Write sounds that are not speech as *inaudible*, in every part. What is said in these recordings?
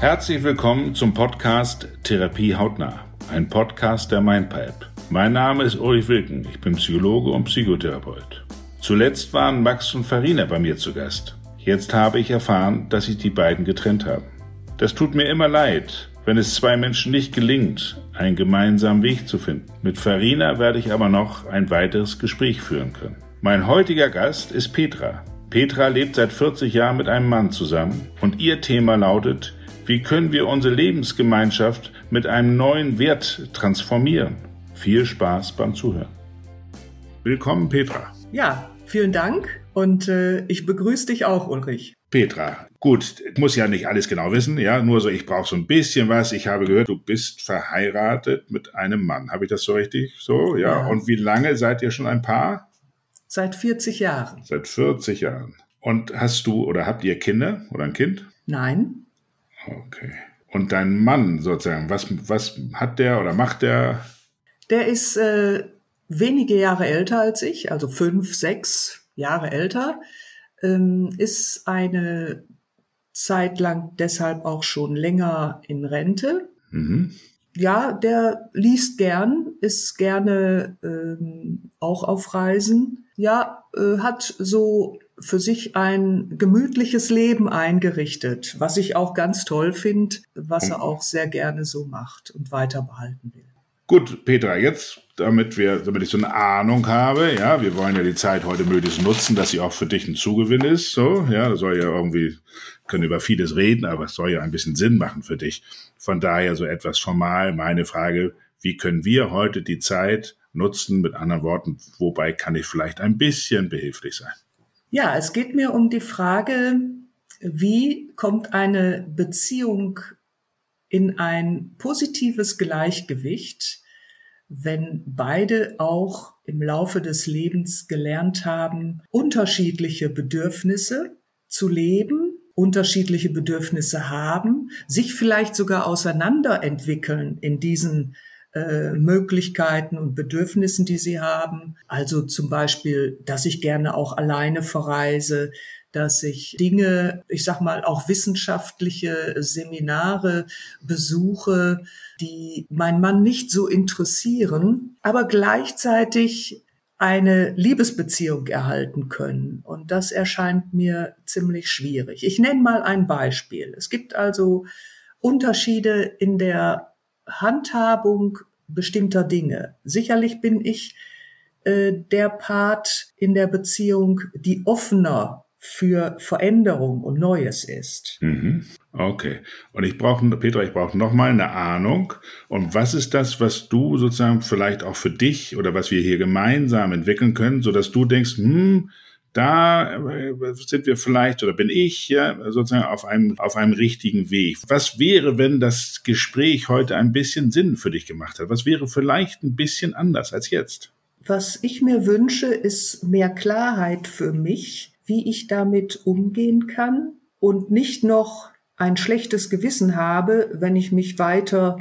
Herzlich willkommen zum Podcast Therapie hautnah, ein Podcast der MindPipe. Mein Name ist Ulrich Wilken, ich bin Psychologe und Psychotherapeut. Zuletzt waren Max und Farina bei mir zu Gast. Jetzt habe ich erfahren, dass sich die beiden getrennt haben. Das tut mir immer leid, wenn es zwei Menschen nicht gelingt, einen gemeinsamen Weg zu finden. Mit Farina werde ich aber noch ein weiteres Gespräch führen können. Mein heutiger Gast ist Petra. Petra lebt seit 40 Jahren mit einem Mann zusammen und ihr Thema lautet, wie können wir unsere Lebensgemeinschaft mit einem neuen Wert transformieren? Viel Spaß beim Zuhören. Willkommen, Petra. Ja, vielen Dank und äh, ich begrüße dich auch, Ulrich. Petra, gut, ich muss ja nicht alles genau wissen, ja, nur so, ich brauche so ein bisschen was. Ich habe gehört, du bist verheiratet mit einem Mann. Habe ich das so richtig? So, ja. ja. Und wie lange seid ihr schon ein Paar? Seit 40 Jahren. Seit 40 Jahren. Und hast du oder habt ihr Kinder oder ein Kind? Nein. Okay. Und dein Mann sozusagen, was, was hat der oder macht der? Der ist äh, wenige Jahre älter als ich, also fünf, sechs Jahre älter, ähm, ist eine Zeit lang deshalb auch schon länger in Rente. Mhm. Ja, der liest gern, ist gerne ähm, auch auf Reisen. Ja, äh, hat so für sich ein gemütliches Leben eingerichtet, was ich auch ganz toll finde, was er auch sehr gerne so macht und weiter behalten will. Gut, Petra, jetzt, damit wir, damit ich so eine Ahnung habe, ja, wir wollen ja die Zeit heute möglichst nutzen, dass sie auch für dich ein Zugewinn ist, so, ja, das soll ja irgendwie, können über vieles reden, aber es soll ja ein bisschen Sinn machen für dich. Von daher so etwas formal meine Frage, wie können wir heute die Zeit nutzen, mit anderen Worten, wobei kann ich vielleicht ein bisschen behilflich sein? Ja, es geht mir um die Frage, wie kommt eine Beziehung in ein positives Gleichgewicht, wenn beide auch im Laufe des Lebens gelernt haben, unterschiedliche Bedürfnisse zu leben, unterschiedliche Bedürfnisse haben, sich vielleicht sogar auseinanderentwickeln in diesen äh, Möglichkeiten und Bedürfnissen, die sie haben. Also zum Beispiel, dass ich gerne auch alleine verreise, dass ich Dinge, ich sag mal, auch wissenschaftliche Seminare besuche, die mein Mann nicht so interessieren, aber gleichzeitig eine Liebesbeziehung erhalten können. Und das erscheint mir ziemlich schwierig. Ich nenne mal ein Beispiel. Es gibt also Unterschiede in der Handhabung bestimmter Dinge. Sicherlich bin ich äh, der Part in der Beziehung, die offener für Veränderung und Neues ist. Mhm. Okay. Und ich brauche, Petra, ich brauche nochmal eine Ahnung. Und was ist das, was du sozusagen vielleicht auch für dich oder was wir hier gemeinsam entwickeln können, so dass du denkst, hm, da äh, sind wir vielleicht oder bin ich ja sozusagen auf einem, auf einem richtigen Weg. Was wäre, wenn das Gespräch heute ein bisschen Sinn für dich gemacht hat? Was wäre vielleicht ein bisschen anders als jetzt? Was ich mir wünsche, ist mehr Klarheit für mich, wie ich damit umgehen kann und nicht noch ein schlechtes Gewissen habe, wenn ich mich weiter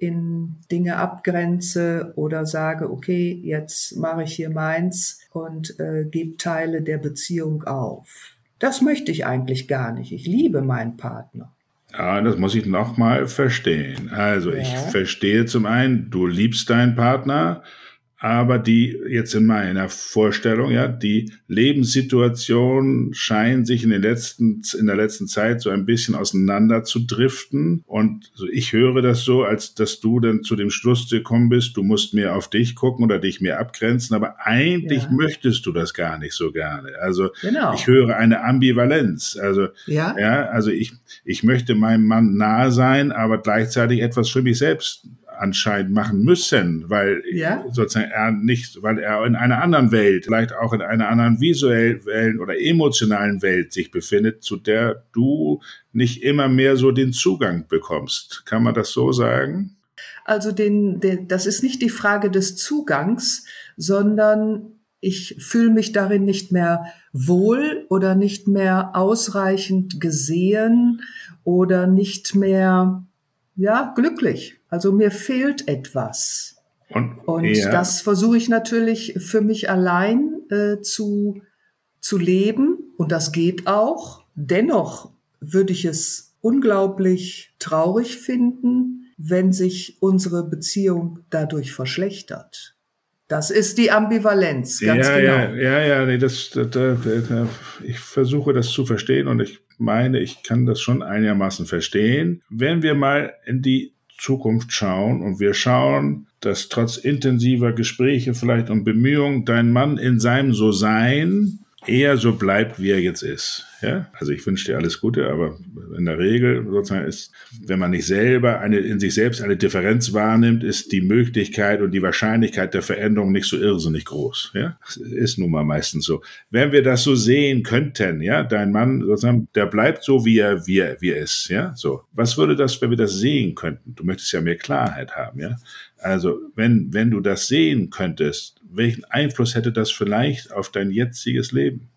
in Dinge abgrenze oder sage, okay, jetzt mache ich hier meins und äh, gebe Teile der Beziehung auf. Das möchte ich eigentlich gar nicht. Ich liebe meinen Partner. Ja, das muss ich nochmal verstehen. Also ja. ich verstehe zum einen, du liebst deinen Partner, aber die jetzt in meiner Vorstellung, ja, die Lebenssituation scheint sich in den letzten, in der letzten Zeit so ein bisschen auseinander zu driften. Und ich höre das so, als dass du dann zu dem Schluss gekommen bist, du musst mehr auf dich gucken oder dich mehr abgrenzen, aber eigentlich ja. möchtest du das gar nicht so gerne. Also genau. ich höre eine Ambivalenz. Also, ja, ja also ich, ich möchte meinem Mann nahe sein, aber gleichzeitig etwas für mich selbst anscheinend machen müssen, weil ja? sozusagen er nicht, weil er in einer anderen Welt, vielleicht auch in einer anderen visuellen oder emotionalen Welt sich befindet, zu der du nicht immer mehr so den Zugang bekommst. Kann man das so sagen? Also den, den das ist nicht die Frage des Zugangs, sondern ich fühle mich darin nicht mehr wohl oder nicht mehr ausreichend gesehen oder nicht mehr ja glücklich. Also mir fehlt etwas. Und, und ja. das versuche ich natürlich für mich allein äh, zu, zu leben. Und das geht auch. Dennoch würde ich es unglaublich traurig finden, wenn sich unsere Beziehung dadurch verschlechtert. Das ist die Ambivalenz, ganz ja, genau. Ja, ja, ja, nee, das, das, das, ich versuche das zu verstehen und ich meine, ich kann das schon einigermaßen verstehen. Wenn wir mal in die Zukunft schauen. Und wir schauen, dass trotz intensiver Gespräche vielleicht und Bemühungen dein Mann in seinem So-Sein eher so bleibt, wie er jetzt ist. Ja, also ich wünsche dir alles Gute, aber in der Regel sozusagen ist, wenn man nicht selber eine, in sich selbst eine Differenz wahrnimmt, ist die Möglichkeit und die Wahrscheinlichkeit der Veränderung nicht so irrsinnig groß. Ja, das ist nun mal meistens so. Wenn wir das so sehen könnten, ja, dein Mann sozusagen, der bleibt so, wie er, wie er, wie er ist. Ja, so. Was würde das, wenn wir das sehen könnten? Du möchtest ja mehr Klarheit haben. Ja, also wenn, wenn du das sehen könntest, welchen Einfluss hätte das vielleicht auf dein jetziges Leben?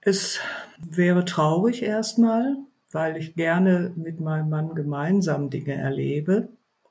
Es wäre traurig erstmal, weil ich gerne mit meinem Mann gemeinsam Dinge erlebe.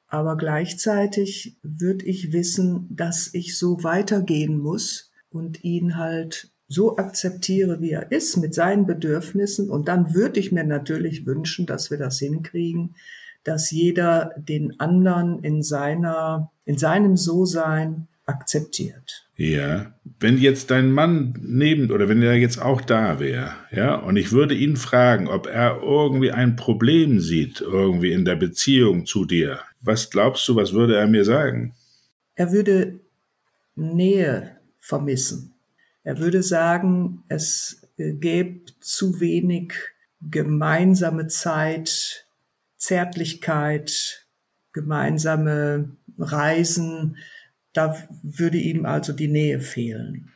Aber gleichzeitig würde ich wissen, dass ich so weitergehen muss und ihn halt so akzeptiere, wie er ist, mit seinen Bedürfnissen. Und dann würde ich mir natürlich wünschen, dass wir das hinkriegen, dass jeder den anderen in seiner, in seinem So-Sein akzeptiert. Ja, wenn jetzt dein Mann neben oder wenn er jetzt auch da wäre, ja, und ich würde ihn fragen, ob er irgendwie ein Problem sieht, irgendwie in der Beziehung zu dir, was glaubst du, was würde er mir sagen? Er würde Nähe vermissen. Er würde sagen, es gäbe zu wenig gemeinsame Zeit, Zärtlichkeit, gemeinsame Reisen, da würde ihm also die Nähe fehlen.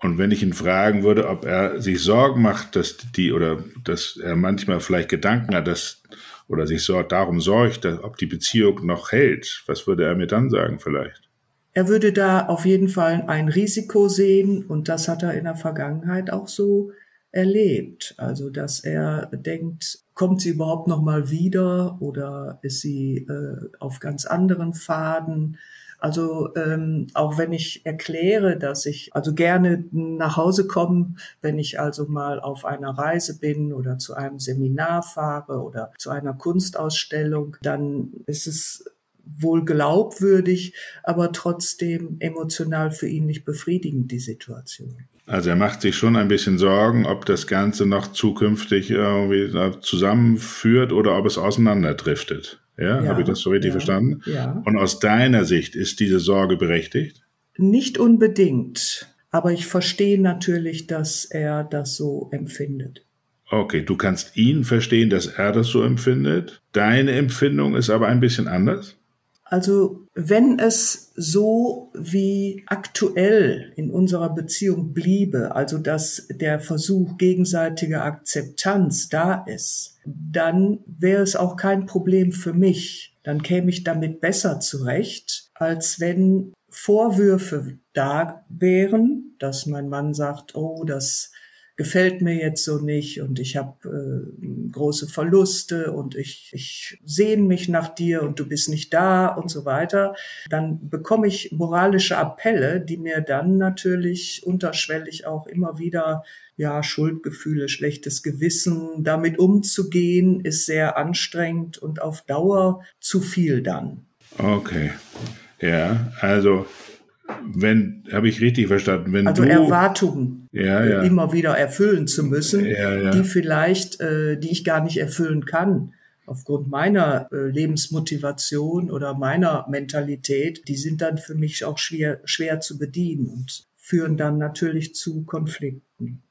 Und wenn ich ihn fragen würde, ob er sich Sorgen macht, dass die oder dass er manchmal vielleicht Gedanken hat, dass oder sich so darum sorgt, dass, ob die Beziehung noch hält, was würde er mir dann sagen vielleicht? Er würde da auf jeden Fall ein Risiko sehen und das hat er in der Vergangenheit auch so erlebt. Also dass er denkt, kommt sie überhaupt noch mal wieder oder ist sie äh, auf ganz anderen Pfaden? Also ähm, auch wenn ich erkläre, dass ich also gerne nach Hause komme, wenn ich also mal auf einer Reise bin oder zu einem Seminar fahre oder zu einer Kunstausstellung, dann ist es wohl glaubwürdig, aber trotzdem emotional für ihn nicht befriedigend, die Situation. Also er macht sich schon ein bisschen Sorgen, ob das Ganze noch zukünftig irgendwie zusammenführt oder ob es auseinanderdriftet. Ja, ja habe ich das so richtig ja, verstanden? Ja. Und aus deiner Sicht ist diese Sorge berechtigt? Nicht unbedingt, aber ich verstehe natürlich, dass er das so empfindet. Okay, du kannst ihn verstehen, dass er das so empfindet. Deine Empfindung ist aber ein bisschen anders? Also wenn es so wie aktuell in unserer Beziehung bliebe, also dass der Versuch gegenseitiger Akzeptanz da ist, dann wäre es auch kein Problem für mich. Dann käme ich damit besser zurecht, als wenn Vorwürfe da wären, dass mein Mann sagt, oh, das gefällt mir jetzt so nicht und ich habe äh, große Verluste und ich, ich sehne mich nach dir und du bist nicht da und so weiter, dann bekomme ich moralische Appelle, die mir dann natürlich unterschwellig auch immer wieder ja, Schuldgefühle, schlechtes Gewissen, damit umzugehen, ist sehr anstrengend und auf Dauer zu viel dann. Okay. Ja, also wenn, habe ich richtig verstanden, wenn also du Erwartungen ja, ja. immer wieder erfüllen zu müssen, ja, die vielleicht, äh, die ich gar nicht erfüllen kann aufgrund meiner äh, Lebensmotivation oder meiner Mentalität, die sind dann für mich auch schwer, schwer zu bedienen und führen dann natürlich zu Konflikten.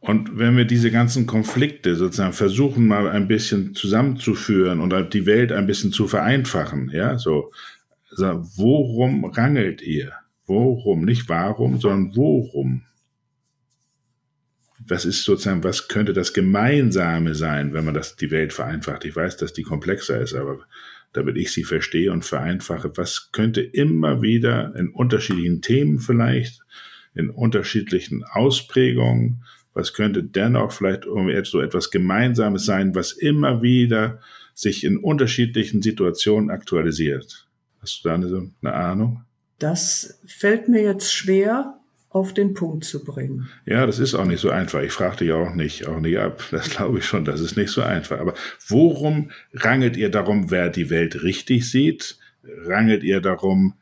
Und wenn wir diese ganzen Konflikte sozusagen versuchen, mal ein bisschen zusammenzuführen und die Welt ein bisschen zu vereinfachen, ja, so, also worum rangelt ihr? Worum? Nicht warum, sondern worum? Was ist sozusagen, was könnte das Gemeinsame sein, wenn man das, die Welt vereinfacht? Ich weiß, dass die komplexer ist, aber damit ich sie verstehe und vereinfache, was könnte immer wieder in unterschiedlichen Themen vielleicht, in unterschiedlichen Ausprägungen, was könnte dennoch vielleicht so etwas Gemeinsames sein, was immer wieder sich in unterschiedlichen Situationen aktualisiert? Hast du da eine, eine Ahnung? Das fällt mir jetzt schwer auf den Punkt zu bringen. Ja, das ist auch nicht so einfach. Ich fragte ja auch nicht, auch nicht ab. *laughs* Das glaube ich schon, das ist nicht so einfach. Aber worum rangelt ihr darum, wer die Welt richtig sieht? Rangelt ihr darum,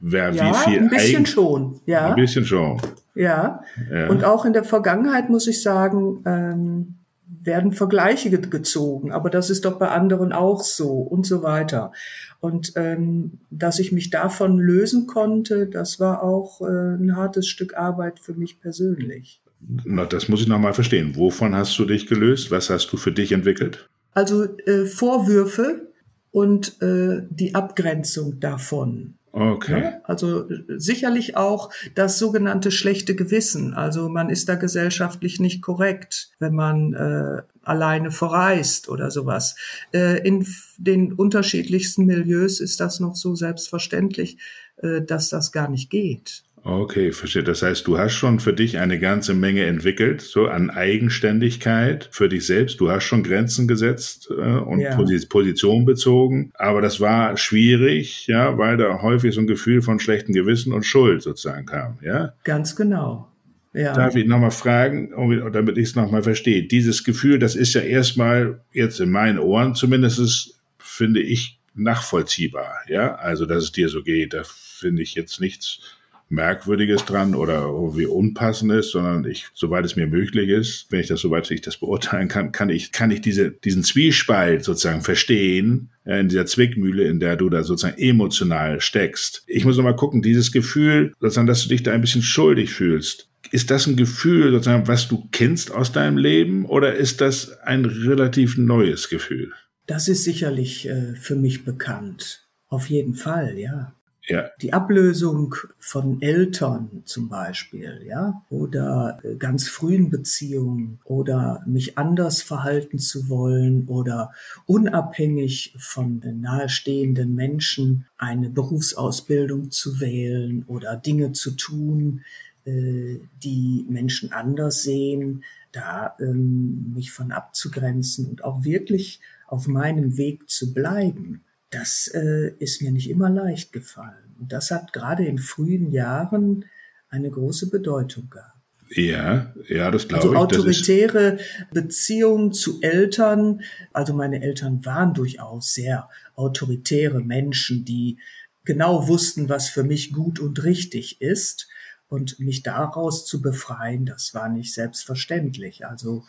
wer ja, wie viel ein bisschen schon, ja. Ein bisschen schon. Ja. ja. Und auch in der Vergangenheit muss ich sagen, ähm, werden Vergleiche gezogen, aber das ist doch bei anderen auch so und so weiter. Und ähm, dass ich mich davon lösen konnte, das war auch äh, ein hartes Stück Arbeit für mich persönlich. Na, das muss ich nochmal verstehen. Wovon hast du dich gelöst? Was hast du für dich entwickelt? Also äh, Vorwürfe und äh, die Abgrenzung davon. Okay. Ja, also sicherlich auch das sogenannte schlechte Gewissen. Also man ist da gesellschaftlich nicht korrekt, wenn man äh, alleine verreist oder sowas. Äh, in den unterschiedlichsten Milieus ist das noch so selbstverständlich, äh, dass das gar nicht geht. Okay, verstehe. Das heißt, du hast schon für dich eine ganze Menge entwickelt, so an Eigenständigkeit für dich selbst. Du hast schon Grenzen gesetzt äh, und ja. Position bezogen. Aber das war schwierig, ja, weil da häufig so ein Gefühl von schlechtem Gewissen und Schuld sozusagen kam, ja? Ganz genau. Ja. Darf ich nochmal fragen, damit ich es nochmal verstehe? Dieses Gefühl, das ist ja erstmal jetzt in meinen Ohren zumindest, finde ich, nachvollziehbar, ja? Also, dass es dir so geht, da finde ich jetzt nichts Merkwürdiges dran oder irgendwie Unpassendes, sondern ich, soweit es mir möglich ist, wenn ich das, soweit ich das beurteilen kann, kann ich, kann ich diese, diesen Zwiespalt sozusagen verstehen, äh, in dieser Zwickmühle, in der du da sozusagen emotional steckst. Ich muss nochmal gucken, dieses Gefühl, sozusagen, dass du dich da ein bisschen schuldig fühlst. Ist das ein Gefühl, sozusagen, was du kennst aus deinem Leben oder ist das ein relativ neues Gefühl? Das ist sicherlich äh, für mich bekannt. Auf jeden Fall, ja. Ja. Die Ablösung von Eltern zum Beispiel, ja, oder äh, ganz frühen Beziehungen oder mich anders verhalten zu wollen oder unabhängig von den nahestehenden Menschen eine Berufsausbildung zu wählen oder Dinge zu tun, äh, die Menschen anders sehen, da ähm, mich von abzugrenzen und auch wirklich auf meinem Weg zu bleiben das äh, ist mir nicht immer leicht gefallen. Und das hat gerade in frühen Jahren eine große Bedeutung gehabt. Ja, ja, das glaube also ich. Also autoritäre Beziehungen zu Eltern. Also meine Eltern waren durchaus sehr autoritäre Menschen, die genau wussten, was für mich gut und richtig ist. Und mich daraus zu befreien, das war nicht selbstverständlich. Also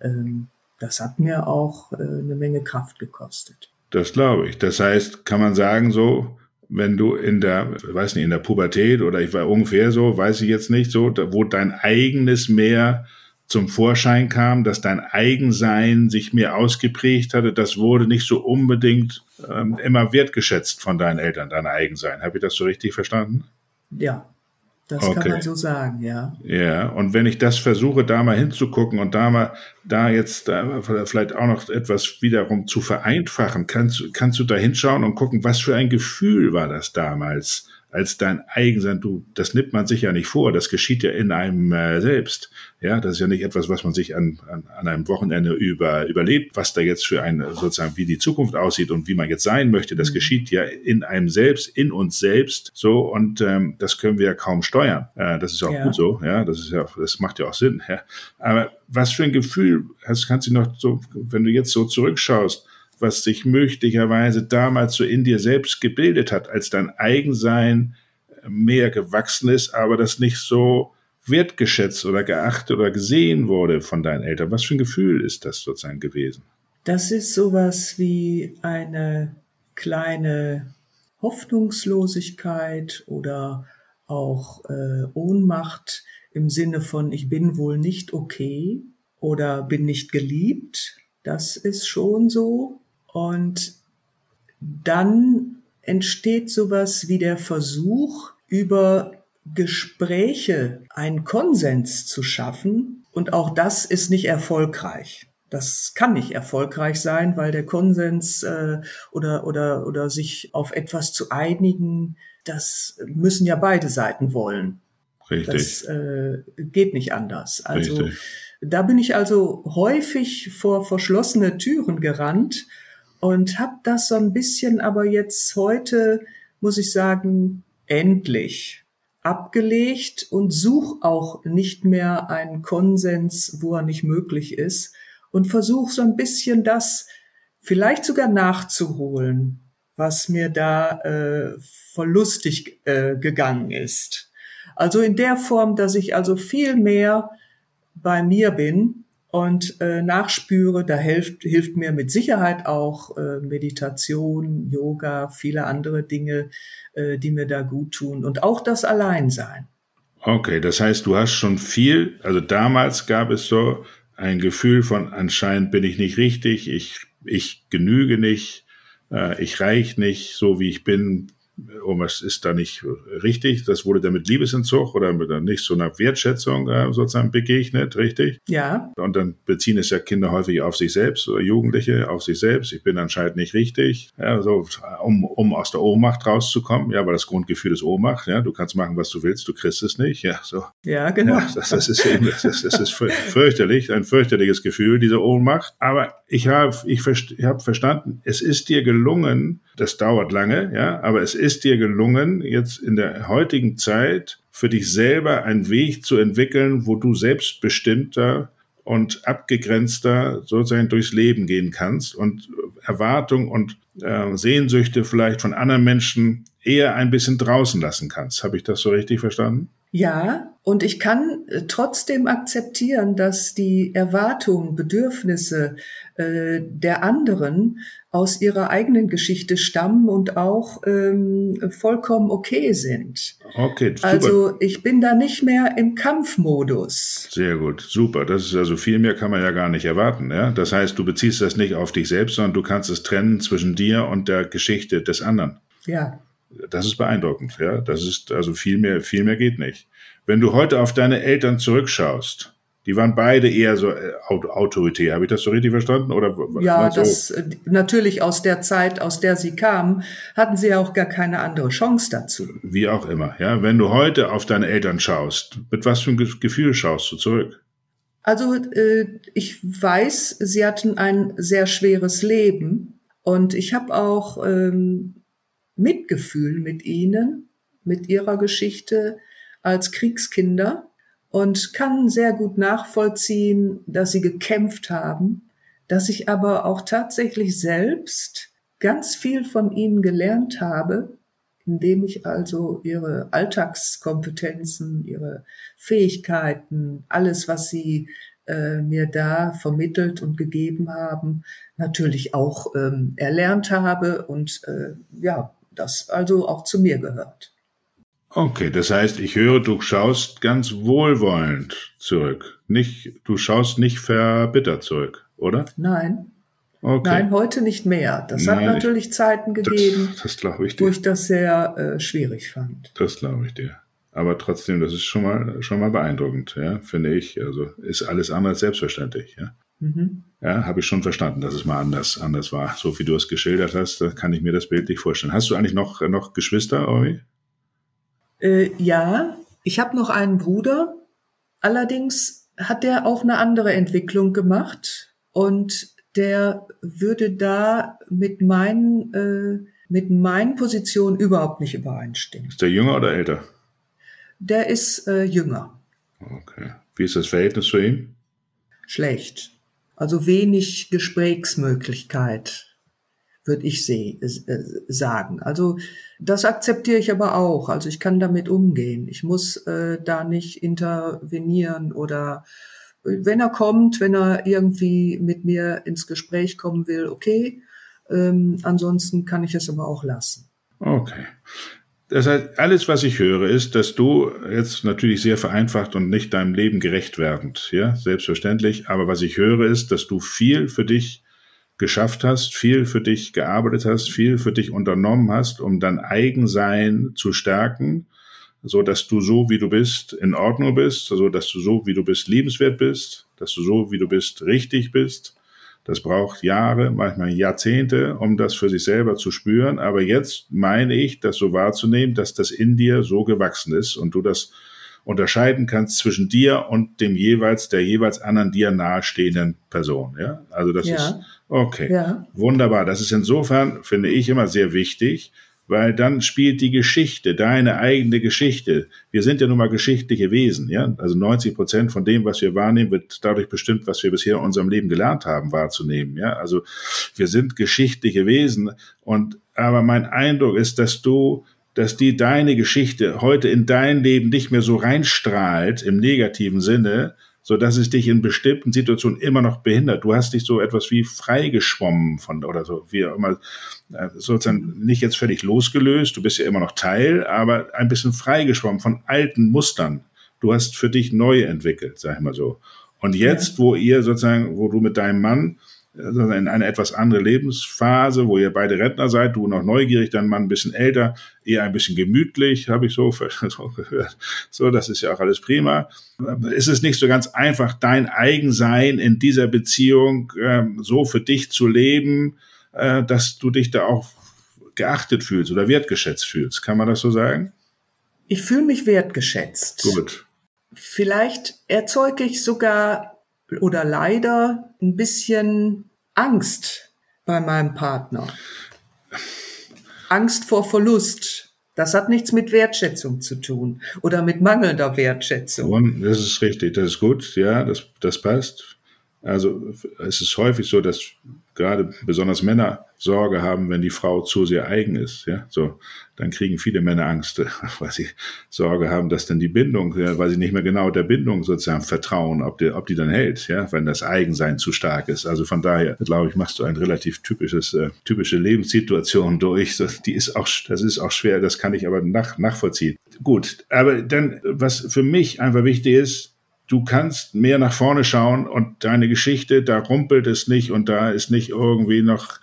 ähm, das hat mir auch äh, eine Menge Kraft gekostet. Das glaube ich. Das heißt, kann man sagen, so, wenn du in der, weiß nicht, in der Pubertät oder ich war ungefähr so, weiß ich jetzt nicht, so, wo dein eigenes mehr zum Vorschein kam, dass dein Eigensein sich mehr ausgeprägt hatte, das wurde nicht so unbedingt ähm, immer wertgeschätzt von deinen Eltern, dein Eigensein. Habe ich das so richtig verstanden? Ja, das okay. kann man so sagen, ja. Ja, und wenn ich das versuche, da mal hinzugucken und da mal, da jetzt da vielleicht auch noch etwas wiederum zu vereinfachen, kannst, kannst du da hinschauen und gucken, was für ein Gefühl war das damals? Als dein Eigensein. Du, das nimmt man sich ja nicht vor. Das geschieht ja in einem äh, selbst. Ja, das ist ja nicht etwas, was man sich an, an, an einem Wochenende über, überlebt, was da jetzt für ein, sozusagen, wie die Zukunft aussieht und wie man jetzt sein möchte. Das mhm. geschieht ja in einem selbst, in uns selbst. So, und ähm, das können wir ja kaum steuern. Äh, das ist auch ja. gut so. Ja, das ist ja, das macht ja auch Sinn. Ja. Aber was für ein Gefühl hast, kannst du noch so, wenn du jetzt so zurückschaust, was sich möglicherweise damals so in dir selbst gebildet hat, als dein Eigensein mehr gewachsen ist, aber das nicht so wertgeschätzt oder geachtet oder gesehen wurde von deinen Eltern. Was für ein Gefühl ist das sozusagen gewesen? Das ist sowas wie eine kleine Hoffnungslosigkeit oder auch äh, Ohnmacht im Sinne von ich bin wohl nicht okay oder bin nicht geliebt. Das ist schon so. Und dann entsteht sowas wie der Versuch, über Gespräche einen Konsens zu schaffen. Und auch das ist nicht erfolgreich. Das kann nicht erfolgreich sein, weil der Konsens äh, oder, oder, oder sich auf etwas zu einigen, das müssen ja beide Seiten wollen. Richtig. Das äh, geht nicht anders. Also Richtig. da bin ich also häufig vor verschlossene Türen gerannt und habe das so ein bisschen aber jetzt heute, muss ich sagen, endlich abgelegt und suche auch nicht mehr einen Konsens, wo er nicht möglich ist und versuche so ein bisschen das vielleicht sogar nachzuholen, was mir da äh, verlustig äh, gegangen ist. Also in der Form, dass ich also viel mehr bei mir bin und äh, nachspüre, da hilft, hilft mir mit Sicherheit auch äh, Meditation, Yoga, viele andere Dinge, äh, die mir da gut tun und auch das Alleinsein. Okay, das heißt, du hast schon viel, also damals gab es so ein Gefühl von anscheinend bin ich nicht richtig, ich, ich genüge nicht, äh, ich reich nicht, so wie ich bin, irgendwas ist da nicht richtig. Das wurde dann mit Liebesentzug oder mit nicht so einer Wertschätzung äh, sozusagen begegnet, richtig? Ja. Und dann beziehen es ja Kinder häufig auf sich selbst oder Jugendliche auf sich selbst. Ich bin anscheinend nicht richtig. Ja, so, um, um aus der Ohnmacht rauszukommen. Ja, aber das Grundgefühl ist Ohnmacht. Ja, du kannst machen, was du willst, du kriegst es nicht. Ja, so. Ja, genau. Ja, das, das, ist eben, das, das ist fürchterlich, ein fürchterliches Gefühl, diese Ohnmacht. Aber ich habe ich, ich hab verstanden, es ist dir gelungen, das dauert lange, ja, aber es ist dir gelungen, jetzt in der heutigen Zeit für dich selber einen Weg zu entwickeln, wo du selbstbestimmter und abgegrenzter sozusagen durchs Leben gehen kannst und Erwartungen und äh, Sehnsüchte vielleicht von anderen Menschen eher ein bisschen draußen lassen kannst. Habe ich das so richtig verstanden? Ja, und ich kann äh, trotzdem akzeptieren, dass die Erwartungen, Bedürfnisse äh, der anderen aus ihrer eigenen Geschichte stammen und auch ähm, vollkommen okay sind. Okay, super. Also ich bin da nicht mehr im Kampfmodus. Sehr gut, super. Das ist also viel mehr kann man ja gar nicht erwarten. Ja? Das heißt, du beziehst das nicht auf dich selbst, sondern du kannst es trennen zwischen dir und der Geschichte des anderen. Ja. Das ist beeindruckend, ja. Das ist, also viel mehr, viel mehr geht nicht. Wenn du heute auf deine Eltern zurückschaust, die waren beide eher so äh, autoritär. Habe ich das so richtig verstanden? Oder ja, so? das äh, natürlich aus der Zeit, aus der sie kamen, hatten sie auch gar keine andere Chance dazu. Wie auch immer. Ja, wenn du heute auf deine Eltern schaust, mit was für einem Gefühl schaust du zurück? Also äh, ich weiß, sie hatten ein sehr schweres Leben und ich habe auch ähm, Mitgefühl mit ihnen, mit ihrer Geschichte als Kriegskinder und kann sehr gut nachvollziehen, dass sie gekämpft haben, dass ich aber auch tatsächlich selbst ganz viel von ihnen gelernt habe, indem ich also ihre Alltagskompetenzen, ihre Fähigkeiten, alles, was sie äh, mir da vermittelt und gegeben haben, natürlich auch ähm, erlernt habe und äh, ja, das also auch zu mir gehört. Okay, das heißt, ich höre, du schaust ganz wohlwollend zurück. Nicht, du schaust nicht verbittert zurück, oder? Nein. Okay. Nein, heute nicht mehr. Das Nein, hat natürlich *laughs* ich, Zeiten gegeben, das, das ich dir. wo ich das sehr äh, schwierig fand. Das glaube ich dir. Aber trotzdem, das ist schon mal schon mal beeindruckend, ja, finde ich. Also ist alles anders selbstverständlich, ja. Mhm. Ja, habe ich schon verstanden, dass es mal anders, anders war. So wie du es geschildert hast, da kann ich mir das Bild nicht vorstellen. Hast du eigentlich noch, noch Geschwister, Ori? Äh, ja, ich habe noch einen Bruder. Allerdings hat der auch eine andere Entwicklung gemacht und der würde da mit meinen, äh, mit meinen Positionen überhaupt nicht übereinstimmen. Ist der jünger oder älter? Der ist äh, jünger. Okay. Wie ist das Verhältnis zu ihm? Schlecht. Also wenig Gesprächsmöglichkeit, würde ich seh, äh, sagen. Also das akzeptiere ich aber auch. Also ich kann damit umgehen. Ich muss äh, da nicht intervenieren oder wenn er kommt, wenn er irgendwie mit mir ins Gespräch kommen will, okay. Ähm, ansonsten kann ich es aber auch lassen. Okay. Das heißt, alles, was ich höre, ist, dass du jetzt natürlich sehr vereinfacht und nicht deinem Leben gerecht werdend, ja, selbstverständlich. Aber was ich höre, ist, dass du viel für dich geschafft hast, viel für dich gearbeitet hast, viel für dich unternommen hast, um dein Eigensein zu stärken, so dass du so, wie du bist, in Ordnung bist, so dass du so, wie du bist, liebenswert bist, dass du so, wie du bist, richtig bist das braucht Jahre, manchmal Jahrzehnte, um das für sich selber zu spüren. Aber jetzt meine ich, das so wahrzunehmen, dass das in dir so gewachsen ist und du das unterscheiden kannst zwischen dir und dem jeweils, der jeweils anderen dir nahestehenden Person. Ja, also das ja. ist okay. Ja. Wunderbar. Das ist insofern, finde ich, immer sehr wichtig, weil dann spielt die Geschichte, deine eigene Geschichte. Wir sind ja nun mal geschichtliche Wesen, ja. Also 90 Prozent von dem, was wir wahrnehmen, wird dadurch bestimmt, was wir bisher in unserem Leben gelernt haben, wahrzunehmen, ja. Also wir sind geschichtliche Wesen und, aber mein Eindruck ist, dass du, dass die deine Geschichte heute in dein Leben nicht mehr so reinstrahlt im negativen Sinne, so dass es dich in bestimmten Situationen immer noch behindert. Du hast dich so etwas wie freigeschwommen von oder so, wie auch immer, äh, sozusagen nicht jetzt völlig losgelöst. Du bist ja immer noch Teil, aber ein bisschen freigeschwommen von alten Mustern. Du hast für dich neu entwickelt, sag ich mal so. Und jetzt, wo ihr sozusagen, wo du mit deinem Mann in eine etwas andere Lebensphase, wo ihr beide Rentner seid, du noch neugierig, dein Mann ein bisschen älter, eher ein bisschen gemütlich, habe ich so, *laughs* so gehört. So, das ist ja auch alles prima. Ist es nicht so ganz einfach, dein Eigensein in dieser Beziehung äh, so für dich zu leben, äh, dass du dich da auch geachtet fühlst oder wertgeschätzt fühlst? Kann man das so sagen? Ich fühle mich wertgeschätzt. Gut. Vielleicht erzeuge ich sogar oder leider ein bisschen Angst bei meinem Partner. Angst vor Verlust. Das hat nichts mit Wertschätzung zu tun oder mit mangelnder Wertschätzung. Das ist richtig, das ist gut, ja, das, das passt. Also es ist häufig so, dass gerade besonders Männer Sorge haben, wenn die Frau zu sehr eigen ist. Ja, so dann kriegen viele Männer Angst, *laughs* weil sie Sorge haben, dass dann die Bindung, ja, weil sie nicht mehr genau der Bindung sozusagen vertrauen, ob die, ob die dann hält, ja, wenn das Eigensein zu stark ist. Also von daher, glaube ich, machst du ein relativ typisches, äh, typische Lebenssituation durch. So, die ist auch, das ist auch schwer, das kann ich aber nach, nachvollziehen. Gut, aber dann, was für mich einfach wichtig ist, du kannst mehr nach vorne schauen und deine Geschichte, da rumpelt es nicht und da ist nicht irgendwie noch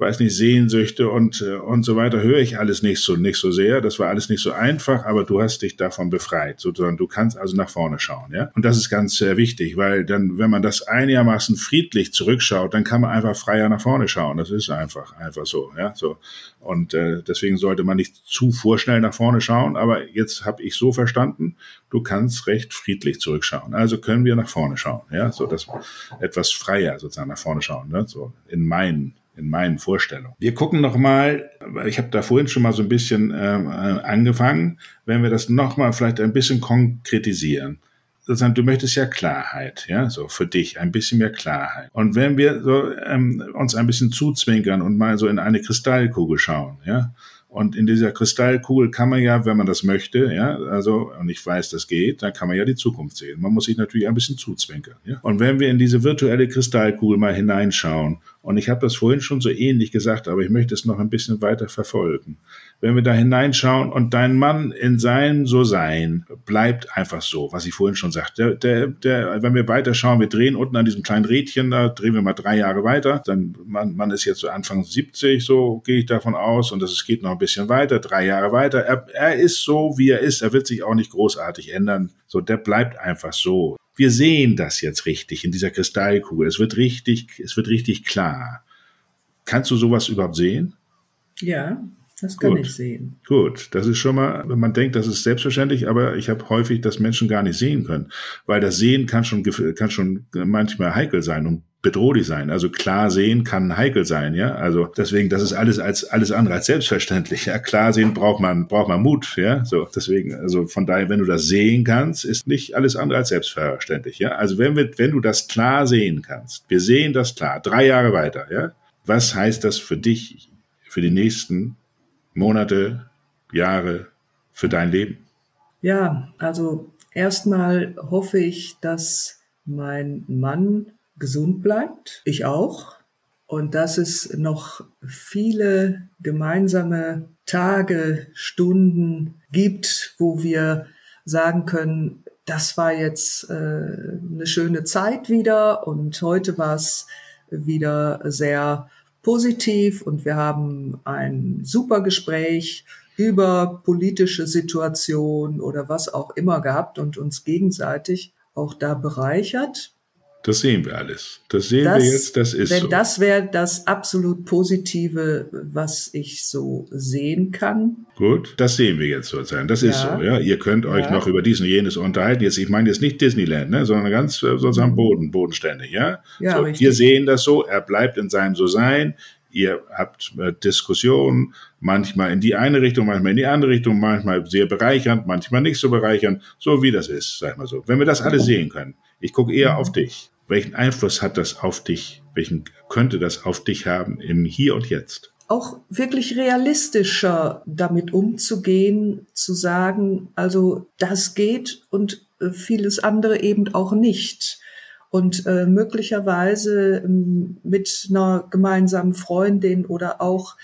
weiß nicht, Sehnsüchte und, äh, und so weiter, höre ich alles nicht so, nicht so sehr. Das war alles nicht so einfach, aber du hast dich davon befreit, sozusagen. Du kannst also nach vorne schauen, ja. Und das ist ganz sehr wichtig, weil dann, wenn man das einigermaßen friedlich zurückschaut, dann kann man einfach freier nach vorne schauen. Das ist einfach, einfach so, ja, so. Und äh, deswegen sollte man nicht zu vorschnell nach vorne schauen. Aber jetzt habe ich so verstanden, du kannst recht friedlich zurückschauen. Also können wir nach vorne schauen, ja, so dass etwas freier sozusagen nach vorne schauen, ne? so in meinen in meinen Vorstellungen. Wir gucken noch mal, ich habe da vorhin schon mal so ein bisschen ähm, äh, angefangen, wenn wir das noch mal vielleicht ein bisschen konkretisieren. Sozusagen, du möchtest ja Klarheit, ja, so für dich ein bisschen mehr Klarheit. Und wenn wir so ähm, uns ein bisschen zuzwinkern und mal so in eine Kristallkugel schauen, ja, und in dieser Kristallkugel kann man ja, wenn man das möchte, ja, also, und ich weiß, das geht, dann kann man ja die Zukunft sehen. Man muss sich natürlich ein bisschen zuzwinkern, ja. Und wenn wir in diese virtuelle Kristallkugel mal hineinschauen, und ich habe das vorhin schon so ähnlich gesagt, aber ich möchte es noch ein bisschen weiter verfolgen wenn wir da hineinschauen und dein Mann in seinem So-Sein bleibt einfach so, was ich vorhin schon sagte. Der, der, der, wenn wir weiterschauen, wir drehen unten an diesem kleinen Rädchen, da drehen wir mal drei Jahre weiter, dann man, man ist jetzt so Anfang 70, so gehe ich davon aus, und es geht noch ein bisschen weiter, drei Jahre weiter. Er, er ist so, wie er ist, er wird sich auch nicht großartig ändern. So, der bleibt einfach so. Wir sehen das jetzt richtig in dieser Kristallkugel. Es wird richtig, es wird richtig klar. Kannst du sowas überhaupt sehen? Ja, das kann Gut. ich sehen. Gut, das ist schon mal, man denkt, das ist selbstverständlich, aber ich habe häufig, dass Menschen gar nicht sehen können, weil das Sehen kann schon kann schon manchmal heikel sein und bedrohlich sein. Also klar sehen kann heikel sein, ja. Also deswegen, das ist alles als alles andere als selbstverständlich. Ja, klar sehen braucht man braucht man Mut, ja. So deswegen, also von daher, wenn du das sehen kannst, ist nicht alles andere als selbstverständlich, ja. Also wenn wir, wenn du das klar sehen kannst, wir sehen das klar, drei Jahre weiter, ja. Was heißt das für dich für die nächsten Monate, Jahre für dein Leben? Ja, also erstmal hoffe ich, dass mein Mann gesund bleibt. Ich auch. Und dass es noch viele gemeinsame Tage, Stunden gibt, wo wir sagen können, das war jetzt äh, eine schöne Zeit wieder und heute war es wieder sehr positiv und wir haben ein super Gespräch über politische Situation oder was auch immer gehabt und uns gegenseitig auch da bereichert. Das sehen wir alles. Das sehen das, wir jetzt, das ist wenn so. Das wäre das absolut Positive, was ich so sehen kann. Gut, das sehen wir jetzt sozusagen. Das ist ja. so, ja. Ihr könnt euch ja. noch über dies und jenes unterhalten. Jetzt, ich meine jetzt nicht Disneyland, ne, sondern ganz äh, sozusagen mhm. Boden, bodenständig, ja. ja so, wir sehen das so, er bleibt in seinem So-Sein. Ihr habt äh, Diskussionen, manchmal in die eine Richtung, manchmal in die andere Richtung, manchmal sehr bereichernd, manchmal nicht so bereichernd, so wie das ist, sag ich mal so. Wenn wir das alle sehen können, ich gucke eher auf dich. Welchen Einfluss hat das auf dich? Welchen könnte das auf dich haben im Hier und Jetzt? Auch wirklich realistischer damit umzugehen, zu sagen, also das geht und äh, vieles andere eben auch nicht und äh, möglicherweise ähm, mit einer gemeinsamen Freundin oder auch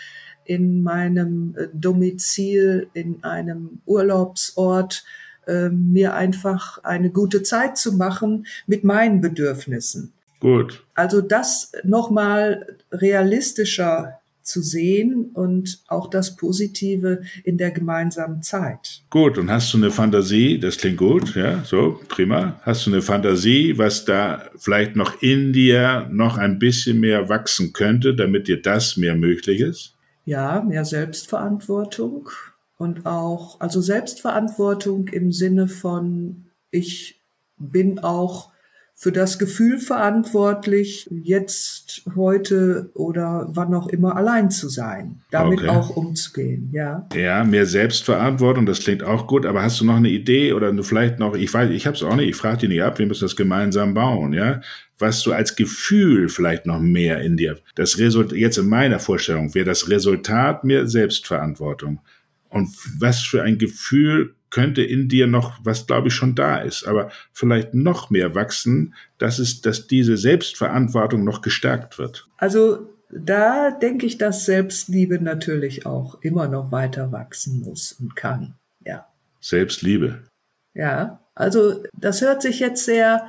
in meinem äh, Domizil, in einem Urlaubsort, äh, mir einfach eine gute Zeit zu machen mit meinen Bedürfnissen. Gut. Also das nochmal realistischer zu sehen und auch das Positive in der gemeinsamen Zeit. Gut, und hast du eine Fantasie, das klingt gut, ja, so, prima. Hast du eine Fantasie, was da vielleicht noch in dir noch ein bisschen mehr wachsen könnte, damit dir das mehr möglich ist? Ja, mehr Selbstverantwortung und auch, also Selbstverantwortung im Sinne von, ich bin auch für das Gefühl verantwortlich, jetzt, heute oder wann auch immer allein zu sein, damit okay. auch umzugehen, ja. Ja, mehr Selbstverantwortung, das klingt auch gut, aber hast du noch eine Idee oder du vielleicht noch, ich weiß, ich habe es auch nicht, ich frage dich nicht ab, wir müssen das gemeinsam bauen, ja? Was du als Gefühl vielleicht noch mehr in dir, das Resultat, jetzt in meiner Vorstellung, wäre das Resultat mehr Selbstverantwortung. Und was für ein Gefühl könnte in dir noch, was glaube ich schon da ist, aber vielleicht noch mehr wachsen, dass es, dass diese Selbstverantwortung noch gestärkt wird. Also da denke ich, dass Selbstliebe natürlich auch immer noch weiter wachsen muss und kann. Ja. Selbstliebe. Ja, also das hört sich jetzt sehr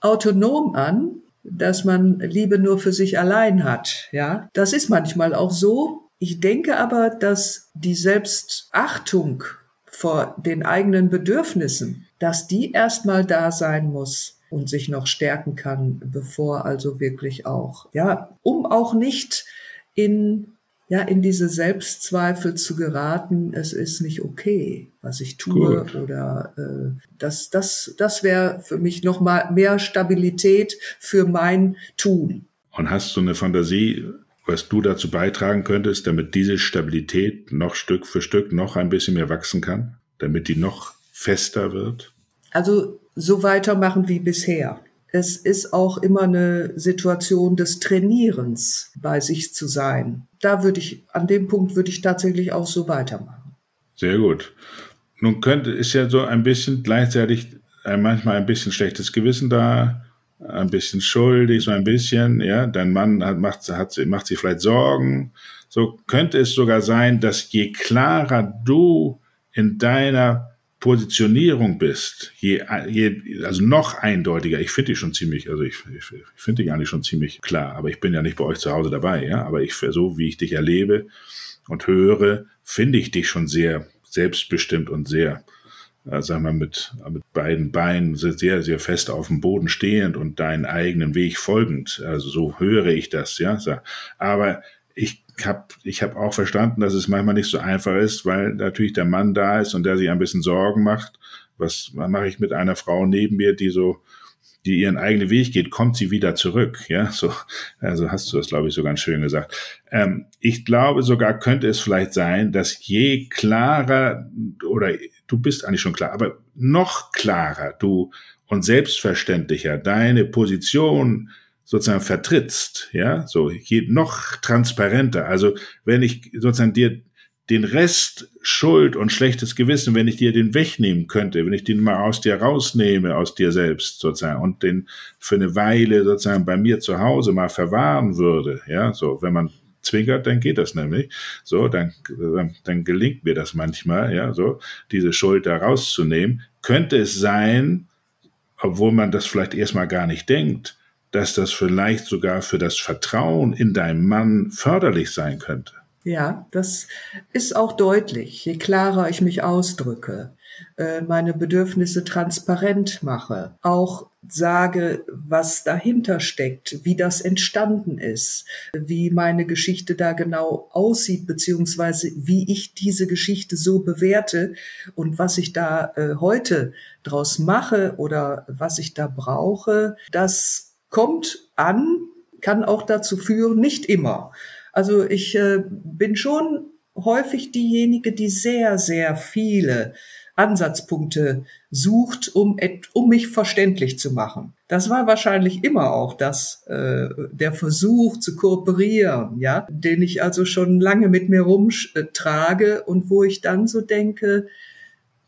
autonom an, dass man Liebe nur für sich allein hat. Ja, das ist manchmal auch so. Ich denke aber, dass die Selbstachtung vor den eigenen Bedürfnissen, dass die erstmal da sein muss und sich noch stärken kann, bevor also wirklich auch, ja, um auch nicht in ja, in diese Selbstzweifel zu geraten, es ist nicht okay, was ich tue Gut. oder äh, das, das, das wäre für mich nochmal mehr Stabilität für mein Tun. Und hast du eine Fantasie, was du dazu beitragen könntest, damit diese Stabilität noch Stück für Stück noch ein bisschen mehr wachsen kann, damit die noch fester wird? Also so weitermachen wie bisher. Es ist auch immer eine Situation des Trainierens, bei sich zu sein. Da würde ich, an dem Punkt würde ich tatsächlich auch so weitermachen. Sehr gut. Nun könnte, ist ja so ein bisschen gleichzeitig manchmal ein bisschen schlechtes Gewissen da, ein bisschen schuldig, so ein bisschen, ja, dein Mann hat, macht, hat, macht sich vielleicht Sorgen. So könnte es sogar sein, dass je klarer du in deiner Positionierung bist, je, je also noch eindeutiger, ich finde die schon ziemlich, also ich, ich, ich finde die eigentlich schon ziemlich klar, aber ich bin ja nicht bei euch zu Hause dabei, ja, aber ich, so wie ich dich erlebe und höre, finde ich dich schon sehr selbstbestimmt und sehr, äh, sagen wir, mit, mit beiden Beinen sehr, sehr fest auf dem Boden stehend und deinen eigenen Weg folgend. Also so höre ich das, ja. Aber ich habe ich hab auch verstanden, dass es manchmal nicht so einfach ist, weil natürlich der Mann da ist und der sich ein bisschen Sorgen macht. Was mache ich mit einer Frau neben mir, die so die ihren eigenen Weg geht, kommt sie wieder zurück. Ja, so, also hast du das, glaube ich, so ganz schön gesagt. Ähm, ich glaube sogar könnte es vielleicht sein, dass je klarer oder du bist eigentlich schon klar, aber noch klarer du und selbstverständlicher deine Position sozusagen vertrittst, ja, so je noch transparenter. Also wenn ich sozusagen dir den Rest Schuld und schlechtes Gewissen, wenn ich dir den wegnehmen könnte, wenn ich den mal aus dir rausnehme, aus dir selbst sozusagen und den für eine Weile sozusagen bei mir zu Hause mal verwahren würde, ja, so, wenn man zwinkert, dann geht das nämlich. So, dann, dann, gelingt mir das manchmal, ja, so, diese Schuld da rauszunehmen. Könnte es sein, obwohl man das vielleicht erstmal gar nicht denkt, dass das vielleicht sogar für das Vertrauen in deinen Mann förderlich sein könnte. Ja, das ist auch deutlich. Je klarer ich mich ausdrücke, äh, meine Bedürfnisse transparent mache, auch sage, was dahinter steckt, wie das entstanden ist, wie meine Geschichte da genau aussieht, beziehungsweise wie ich diese Geschichte so bewerte und was ich da äh, heute draus mache oder was ich da brauche, das kommt an, kann auch dazu führen, nicht immer, Also ich äh, bin schon häufig diejenige, die sehr, sehr viele Ansatzpunkte sucht, um, um mich verständlich zu machen. Das war wahrscheinlich immer auch das, äh, der Versuch zu kooperieren, ja, den ich also schon lange mit mir rumtrage und wo ich dann so denke,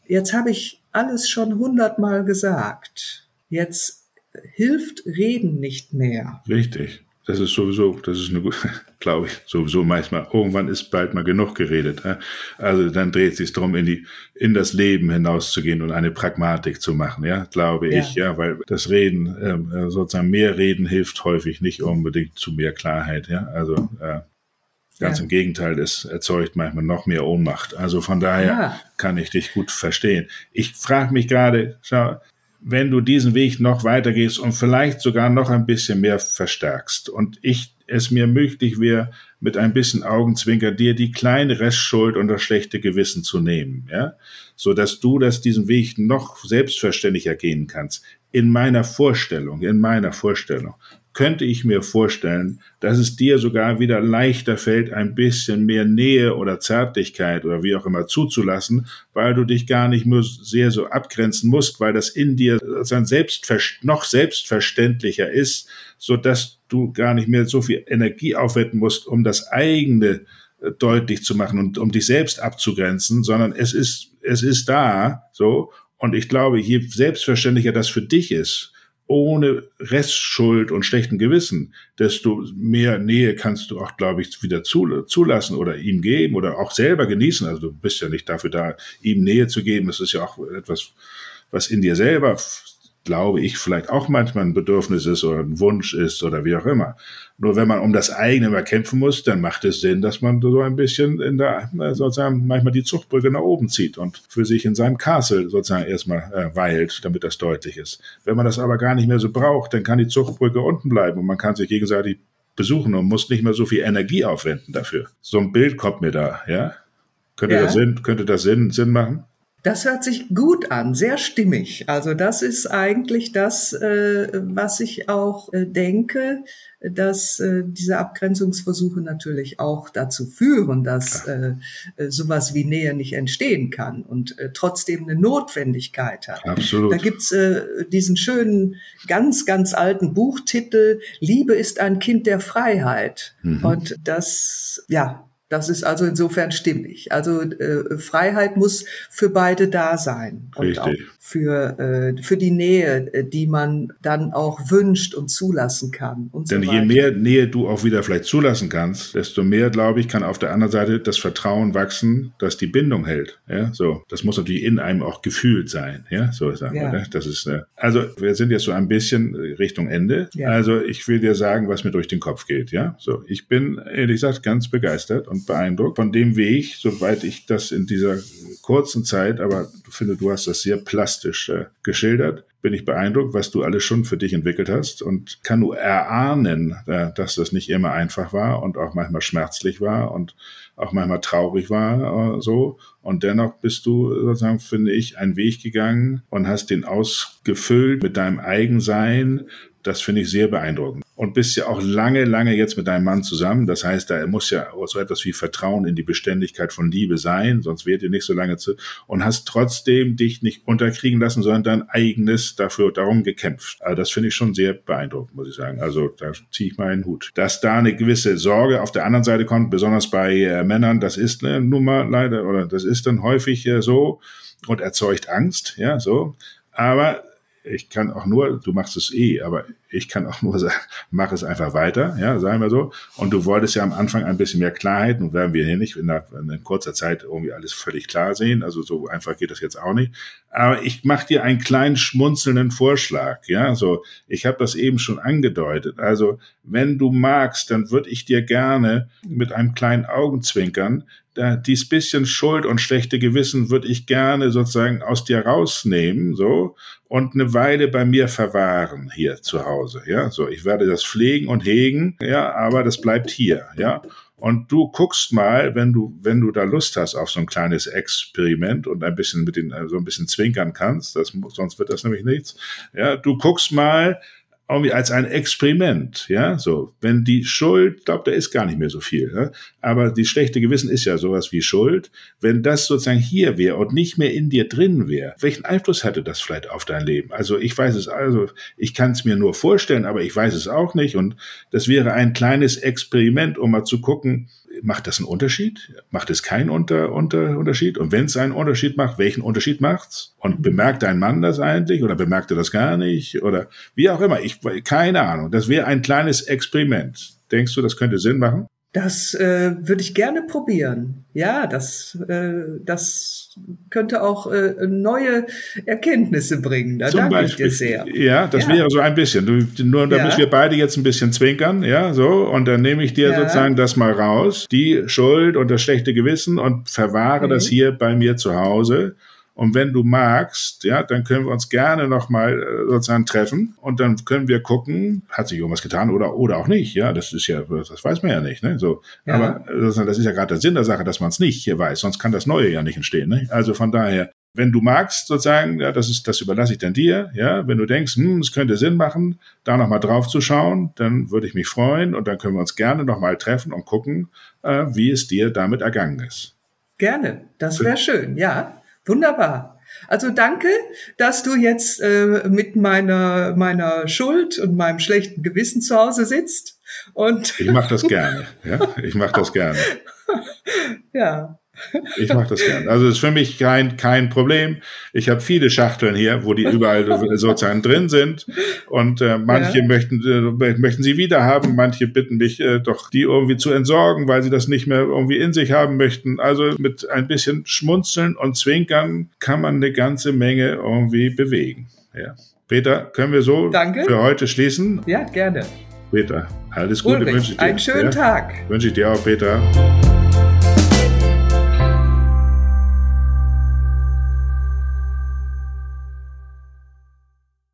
jetzt habe ich alles schon hundertmal gesagt. Jetzt hilft Reden nicht mehr. Richtig. Das ist sowieso, das ist eine, *laughs* glaube ich, sowieso manchmal, irgendwann ist bald mal genug geredet. Also dann dreht sich darum, in die, in das Leben hinauszugehen und eine Pragmatik zu machen, ja, glaube ja. ich, ja, weil das Reden, ähm, äh, sozusagen mehr Reden hilft häufig nicht unbedingt zu mehr Klarheit, ja, also, äh, Ganz ja. im Gegenteil, es erzeugt manchmal noch mehr Ohnmacht. Also von daher ja. kann ich dich gut verstehen. Ich frage mich gerade, schau, wenn du diesen Weg noch weitergehst und vielleicht sogar noch ein bisschen mehr verstärkst. Und ich es mir möglich wäre, mit ein bisschen Augenzwinker dir die kleine Restschuld und das schlechte Gewissen zu nehmen, ja, so dass du das diesen Weg noch selbstverständlicher gehen kannst. In meiner Vorstellung, in meiner Vorstellung könnte ich mir vorstellen, dass es dir sogar wieder leichter fällt, ein bisschen mehr Nähe oder Zärtlichkeit oder wie auch immer zuzulassen, weil du dich gar nicht mehr sehr so abgrenzen musst, weil das in dir noch selbstverständlicher ist, so dass du gar nicht mehr so viel Energie aufwenden musst, um das eigene äh, deutlich zu machen und um dich selbst abzugrenzen, sondern es ist, es ist da, so. Und ich glaube, je selbstverständlicher das für dich ist, ohne Restschuld und schlechten Gewissen, desto mehr Nähe kannst du auch, glaube ich, wieder zulassen oder ihm geben oder auch selber genießen. Also du bist ja nicht dafür da, ihm Nähe zu geben. Das ist ja auch etwas, was in dir selber glaube ich, vielleicht auch manchmal ein Bedürfnis ist oder ein Wunsch ist oder wie auch immer. Nur wenn man um das eigene immer kämpfen muss, dann macht es Sinn, dass man so ein bisschen in der, sozusagen manchmal die Zuchtbrücke nach oben zieht und für sich in seinem Castle sozusagen erstmal äh, weilt, damit das deutlich ist. Wenn man das aber gar nicht mehr so braucht, dann kann die Zuchtbrücke unten bleiben und man kann sich gegenseitig besuchen und muss nicht mehr so viel Energie aufwenden dafür. So ein Bild kommt mir da, ja? Könnte ja. das Sinn, könnte das Sinn, Sinn machen? Das hört sich gut an, sehr stimmig. Also das ist eigentlich das, äh, was ich auch äh, denke, dass äh, diese Abgrenzungsversuche natürlich auch dazu führen, dass äh, äh, sowas wie Nähe nicht entstehen kann und äh, trotzdem eine Notwendigkeit hat. Absolut. Da gibt's diesen schönen, ganz, ganz alten Buchtitel, Liebe ist ein Kind der Freiheit. Mhm. Und das, ja, das ist also insofern stimmig. Also äh, Freiheit muss für beide da sein. Und Richtig. auch für, äh, für die Nähe, äh, die man dann auch wünscht und zulassen kann. Und Denn so je mehr Nähe du auch wieder vielleicht zulassen kannst, desto mehr, glaube ich, kann auf der anderen Seite das Vertrauen wachsen, dass die Bindung hält. Ja, so. Das muss natürlich in einem auch gefühlt sein. Ja, so sagen ja. wir. Ne? Das ist, äh, also wir sind jetzt so ein bisschen Richtung Ende. Ja. Also ich will dir sagen, was mir durch den Kopf geht. Ja, so. Ich bin, ehrlich gesagt, ganz begeistert und beeindruckt von dem Weg, soweit ich das in dieser kurzen Zeit, aber ich finde, du hast das sehr plastisch äh, geschildert, bin ich beeindruckt, was du alles schon für dich entwickelt hast und kann nur erahnen, äh, dass das nicht immer einfach war und auch manchmal schmerzlich war und auch manchmal traurig war, äh, so. Und dennoch bist du sozusagen, finde ich, einen Weg gegangen und hast den ausgefüllt mit deinem Eigensein. Das finde ich sehr beeindruckend und bist ja auch lange, lange jetzt mit deinem Mann zusammen. Das heißt, da muss ja so etwas wie Vertrauen in die Beständigkeit von Liebe sein, sonst wärt ihr nicht so lange zu und hast trotzdem dich nicht unterkriegen lassen, sondern dein eigenes dafür darum gekämpft. Also das finde ich schon sehr beeindruckend, muss ich sagen. Also da ziehe ich meinen Hut. Dass da eine gewisse Sorge auf der anderen Seite kommt, besonders bei äh, Männern, das ist eine Nummer leider oder das ist dann häufig äh, so und erzeugt Angst, ja, so. Aber ich kann auch nur, du machst es eh, aber ich kann auch nur sagen, mach es einfach weiter, ja, sagen wir so. Und du wolltest ja am Anfang ein bisschen mehr Klarheit, nun werden wir hier nicht in, einer, in kurzer Zeit irgendwie alles völlig klar sehen, also so einfach geht das jetzt auch nicht. Aber ich mache dir einen kleinen schmunzelnden Vorschlag, ja, so, ich habe das eben schon angedeutet. Also, wenn du magst, dann würde ich dir gerne mit einem kleinen Augenzwinkern da, dies bisschen Schuld und schlechte Gewissen würde ich gerne sozusagen aus dir rausnehmen, so, und eine Weile bei mir verwahren hier zu Hause. Hause, ja, so, ich werde das pflegen und hegen, ja, aber das bleibt hier, ja. Und du guckst mal, wenn du, wenn du da Lust hast auf so ein kleines Experiment und ein bisschen mit den, so ein bisschen zwinkern kannst, das, sonst wird das nämlich nichts, ja, du guckst mal, irgendwie als ein Experiment, ja, so. Wenn die Schuld, glaube, da ist gar nicht mehr so viel, ne? aber die schlechte Gewissen ist ja sowas wie Schuld. Wenn das sozusagen hier wäre und nicht mehr in dir drin wäre, welchen Einfluss hätte das vielleicht auf dein Leben? Also ich weiß es, also ich kann es mir nur vorstellen, aber ich weiß es auch nicht und das wäre ein kleines Experiment, um mal zu gucken, macht das einen Unterschied? Macht es keinen Unter, Unter, Unterschied? Und wenn es einen Unterschied macht, welchen Unterschied macht's? Und bemerkt dein Mann das eigentlich oder bemerkt er das gar nicht? Oder wie auch immer. Ich, keine Ahnung. Das wäre ein kleines Experiment. Denkst du, das könnte Sinn machen? Das äh, würde ich gerne probieren. Ja, das, äh, das könnte auch äh, neue Erkenntnisse bringen. Da Zum danke Beispiel. ich dir sehr. Ja, das ja. wäre so ein bisschen. Nur damit Ja. wir beide jetzt ein bisschen zwinkern, ja, so. Und dann nehme ich dir Ja. sozusagen das mal raus, die Schuld und das schlechte Gewissen und verwahre Mhm. das hier bei mir zu Hause. Und wenn du magst, ja, dann können wir uns gerne nochmal äh, sozusagen treffen und dann können wir gucken, hat sich irgendwas getan oder, oder auch nicht. Ja, das ist ja, das weiß man ja nicht. Ne? So, Ja. Aber äh, sozusagen, das ist ja gerade der Sinn der Sache, dass man es nicht hier weiß, sonst kann das Neue ja nicht entstehen. Ne? Also von daher, wenn du magst, sozusagen, ja, das ist, das überlasse ich dann dir, ja, wenn du denkst, hm, es könnte Sinn machen, da nochmal drauf zu schauen, dann würde ich mich freuen und dann können wir uns gerne nochmal treffen und gucken, äh, wie es dir damit ergangen ist. Gerne, das wäre schön, ja. Wunderbar. Also danke, dass du jetzt äh, mit meiner, meiner Schuld und meinem schlechten Gewissen zu Hause sitzt. Und Ich mache das gerne, ja, ich mache das gerne. *laughs* ja, Ich mache das gern. Also es ist für mich kein, kein Problem. Ich habe viele Schachteln hier, wo die überall sozusagen drin sind. Und äh, manche Ja. möchten, äh, möchten sie wieder haben, manche bitten mich äh, doch, die irgendwie zu entsorgen, weil sie das nicht mehr irgendwie in sich haben möchten. Also mit ein bisschen Schmunzeln und Zwinkern kann man eine ganze Menge irgendwie bewegen. Ja. Peter, können wir so Danke. für heute schließen? ja, gerne. Peter, alles Gute Ulrich, wünsche ich dir. einen schönen ja? Tag. Wünsche ich dir auch, Peter.